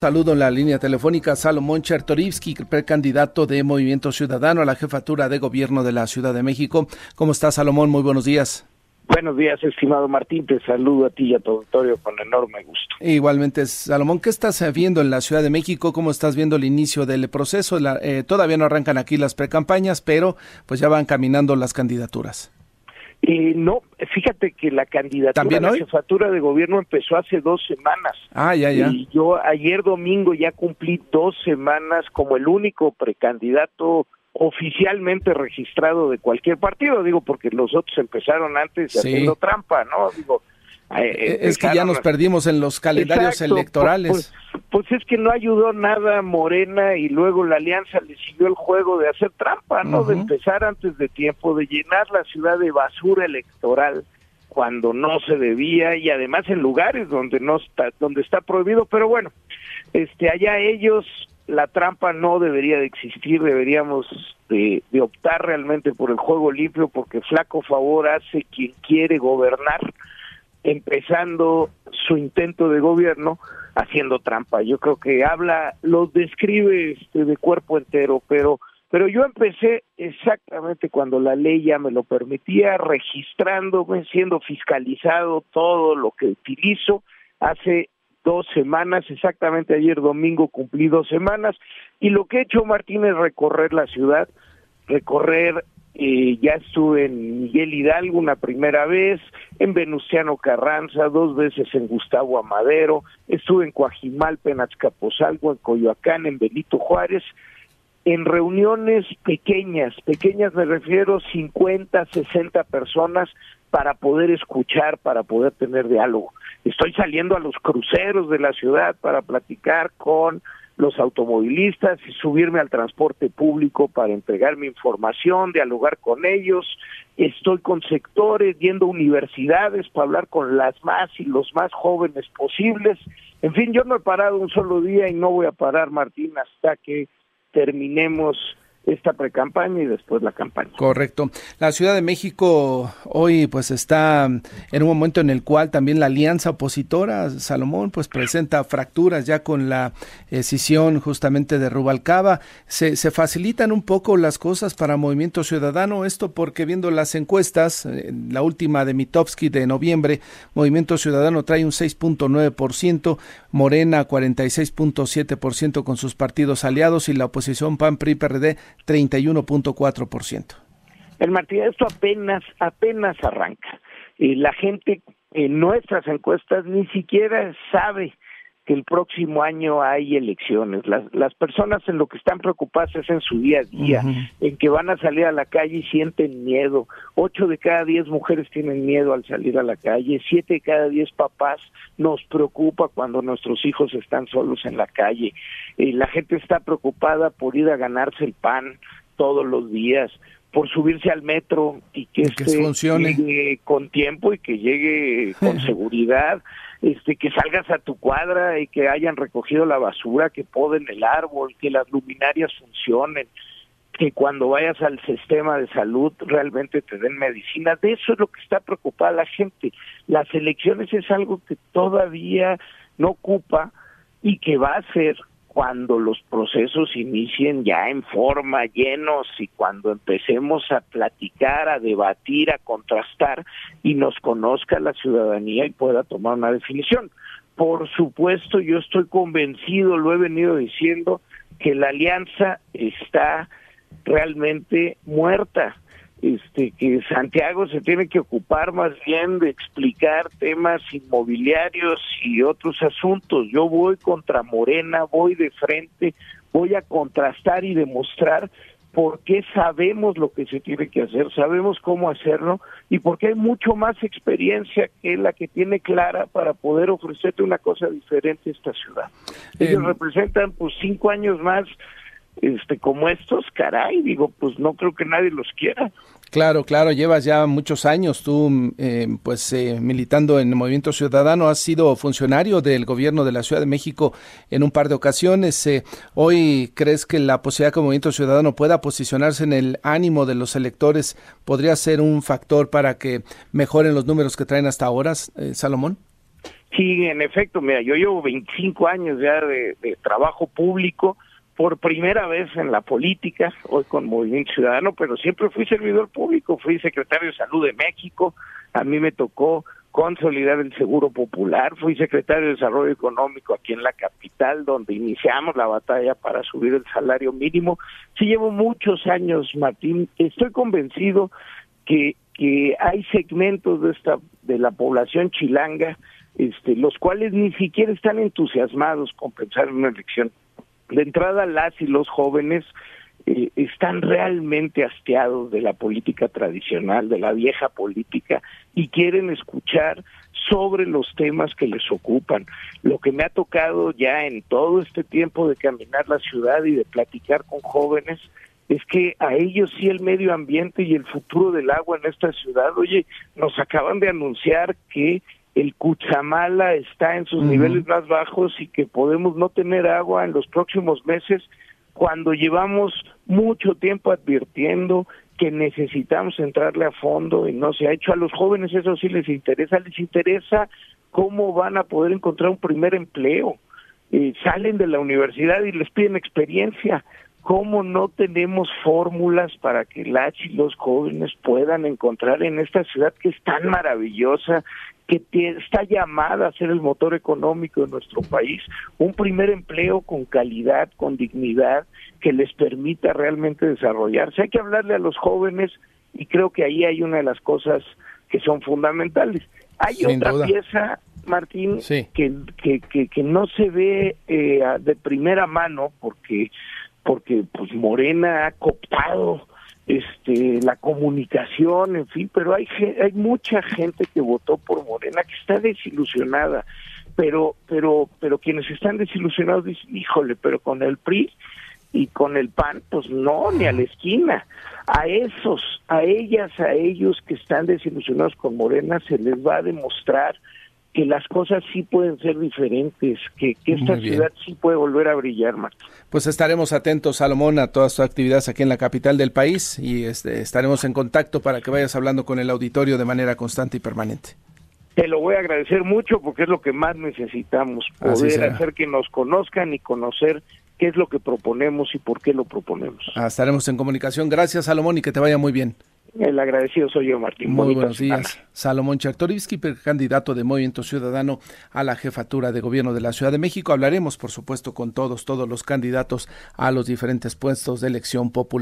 Saludo en la línea telefónica Salomón Chertorivsky, precandidato de Movimiento Ciudadano a la jefatura de gobierno de la Ciudad de México. ¿Cómo está Salomón? Muy buenos días. Buenos días, estimado Martín. Te saludo a ti y a tu auditorio con enorme gusto. Igualmente, Salomón, ¿qué estás viendo en la Ciudad de México? ¿Cómo estás viendo el inicio del proceso? Eh, todavía no arrancan aquí las precampañas, pero pues ya van caminando las candidaturas. Eh, no, fíjate que la candidatura a la jefatura de gobierno empezó hace dos semanas. Ah, ya, ya. Y yo ayer domingo ya cumplí dos semanas como el único precandidato oficialmente registrado de cualquier partido, digo, porque los otros empezaron antes haciendo trampa, ¿no? Digo, eh, es que ya nos perdimos en los calendarios electorales. Pues, pues, es que no ayudó nada Morena y luego la alianza le siguió el juego de hacer trampa, ¿no? De empezar antes de tiempo, de llenar la ciudad de basura electoral cuando no se debía y además en lugares donde no está donde está prohibido, pero bueno, este allá ellos la trampa no debería de existir, deberíamos de, de optar realmente por el juego limpio porque flaco favor hace quien quiere gobernar empezando su intento de gobierno haciendo trampa. Yo creo que habla, lo describe este, de cuerpo entero, pero pero yo empecé exactamente cuando la ley ya me lo permitía, registrándome, siendo fiscalizado todo lo que utilizo. Hace dos semanas, exactamente ayer domingo cumplí dos semanas, y lo que he hecho, Martín, es recorrer la ciudad, recorrer eh, ya estuve en Miguel Hidalgo una primera vez, en Venustiano Carranza, dos veces en Gustavo Amadero, estuve en Coajimalpa, en Azcapotzalco, en Coyoacán, en Benito Juárez, en reuniones pequeñas, pequeñas me refiero 50, 60 personas para poder escuchar, para poder tener diálogo. Estoy saliendo a los cruceros de la ciudad para platicar con los automovilistas y subirme al transporte público para entregar mi información, dialogar con ellos. Estoy con sectores, viendo universidades para hablar con las más y los más jóvenes posibles. En fin, yo no he parado un solo día y no voy a parar, Martín, hasta que terminemos esta precampaña y después la campaña. Correcto. La Ciudad de México hoy pues está en un momento en el cual también la alianza opositora Salomón pues presenta fracturas ya con la decisión justamente de Rubalcaba. Se, se facilitan un poco las cosas para Movimiento Ciudadano, esto porque viendo las encuestas, eh, la última de Mitofsky de noviembre, Movimiento Ciudadano trae un 6.9%, Morena 46.7% con sus partidos aliados y la oposición PAN PRI PRD 31.4%. El Martín, esto apenas, apenas arranca. y la gente en nuestras encuestas ni siquiera sabe que el próximo año hay elecciones. Las, las personas en lo que están preocupadas es en su día a día, en que van a salir a la calle y sienten miedo. Ocho de cada diez mujeres tienen miedo al salir a la calle, siete de cada diez papás nos preocupa cuando nuestros hijos están solos en la calle. y la gente está preocupada por ir a ganarse el pan todos los días por subirse al metro y que, este llegue con tiempo y que llegue con seguridad, este que salgas a tu cuadra y que hayan recogido la basura, que poden el árbol, que las luminarias funcionen, que cuando vayas al sistema de salud realmente te den medicina. De eso es lo que está preocupada la gente. Las elecciones es algo que todavía no ocupa y que va a ser cuando los procesos inicien ya en forma, llenos, y cuando empecemos a platicar, a debatir, a contrastar y nos conozca la ciudadanía y pueda tomar una definición. Por supuesto, yo estoy convencido, lo he venido diciendo, que la alianza está realmente muerta este, que Santiago se tiene que ocupar más bien de explicar temas inmobiliarios y otros asuntos. Yo voy contra Morena, voy de frente, voy a contrastar y demostrar por qué sabemos lo que se tiene que hacer, sabemos cómo hacerlo y porque hay mucho más experiencia que la que tiene Clara para poder ofrecerte una cosa diferente a esta ciudad. Ellos representan pues cinco años más este como estos, caray, digo, pues no creo que nadie los quiera. Claro, claro, llevas ya muchos años tú, eh, pues, eh, militando en el Movimiento Ciudadano, has sido funcionario del gobierno de la Ciudad de México en un par de ocasiones. Eh, ¿Hoy crees que la posibilidad que el Movimiento Ciudadano pueda posicionarse en el ánimo de los electores podría ser un factor para que mejoren los números que traen hasta ahora, Salomón? Sí, en efecto, mira, yo llevo 25 años ya de, trabajo público, por primera vez en la política, hoy con Movimiento Ciudadano, pero siempre fui servidor público, fui secretario de Salud de México, a mí me tocó consolidar el Seguro Popular, fui secretario de Desarrollo Económico aquí en la capital, donde iniciamos la batalla para subir el salario mínimo. Sí llevo muchos años, Martín, estoy convencido que, que hay segmentos de esta de la población chilanga este, los cuales ni siquiera están entusiasmados con pensar en una elección. De entrada, las y los jóvenes eh, están realmente hastiados de la política tradicional, de la vieja política, y quieren escuchar sobre los temas que les ocupan. Lo que me ha tocado ya en todo este tiempo de caminar la ciudad y de platicar con jóvenes es que a ellos sí el medio ambiente y el futuro del agua en esta ciudad, oye, nos acaban de anunciar que el Cuchamala está en sus niveles más bajos y que podemos no tener agua en los próximos meses cuando llevamos mucho tiempo advirtiendo que necesitamos entrarle a fondo y no se ha hecho. A los jóvenes eso sí les interesa, les interesa cómo van a poder encontrar un primer empleo. Eh, salen de la universidad y les piden experiencia. ¿Cómo no tenemos fórmulas para que las y los jóvenes puedan encontrar en esta ciudad que es tan maravillosa, que está llamada a ser el motor económico de nuestro país, un primer empleo con calidad, con dignidad, que les permita realmente desarrollarse. Hay que hablarle a los jóvenes y creo que ahí hay una de las cosas que son fundamentales. Hay otra pieza, Martín, que, que, que, no se ve eh, de primera mano porque, porque pues Morena ha cooptado este la comunicación, en fin, pero hay hay mucha gente que votó por Morena que está desilusionada, pero pero pero quienes están desilusionados dicen, "Híjole, pero con el PRI y con el PAN, pues no, ni a la esquina. A esos, a ellas, a ellos que están desilusionados con Morena se les va a demostrar que las cosas sí pueden ser diferentes, que, esta ciudad sí puede volver a brillar, Marta. Pues estaremos atentos, Salomón, a todas tus actividades aquí en la capital del país y este, estaremos en contacto para que vayas hablando con el auditorio de manera constante y permanente. Te lo voy a agradecer mucho porque es lo que más necesitamos, poder hacer que nos conozcan y conocer qué es lo que proponemos y por qué lo proponemos. Ah, estaremos en comunicación. Gracias, Salomón, y que te vaya muy bien. El agradecido soy yo, Martín. Muy buenos días. Salomón Chartorivsky, candidato de Movimiento Ciudadano a la jefatura de gobierno de la Ciudad de México. Hablaremos, por supuesto, con todos, todos los candidatos a los diferentes puestos de elección popular.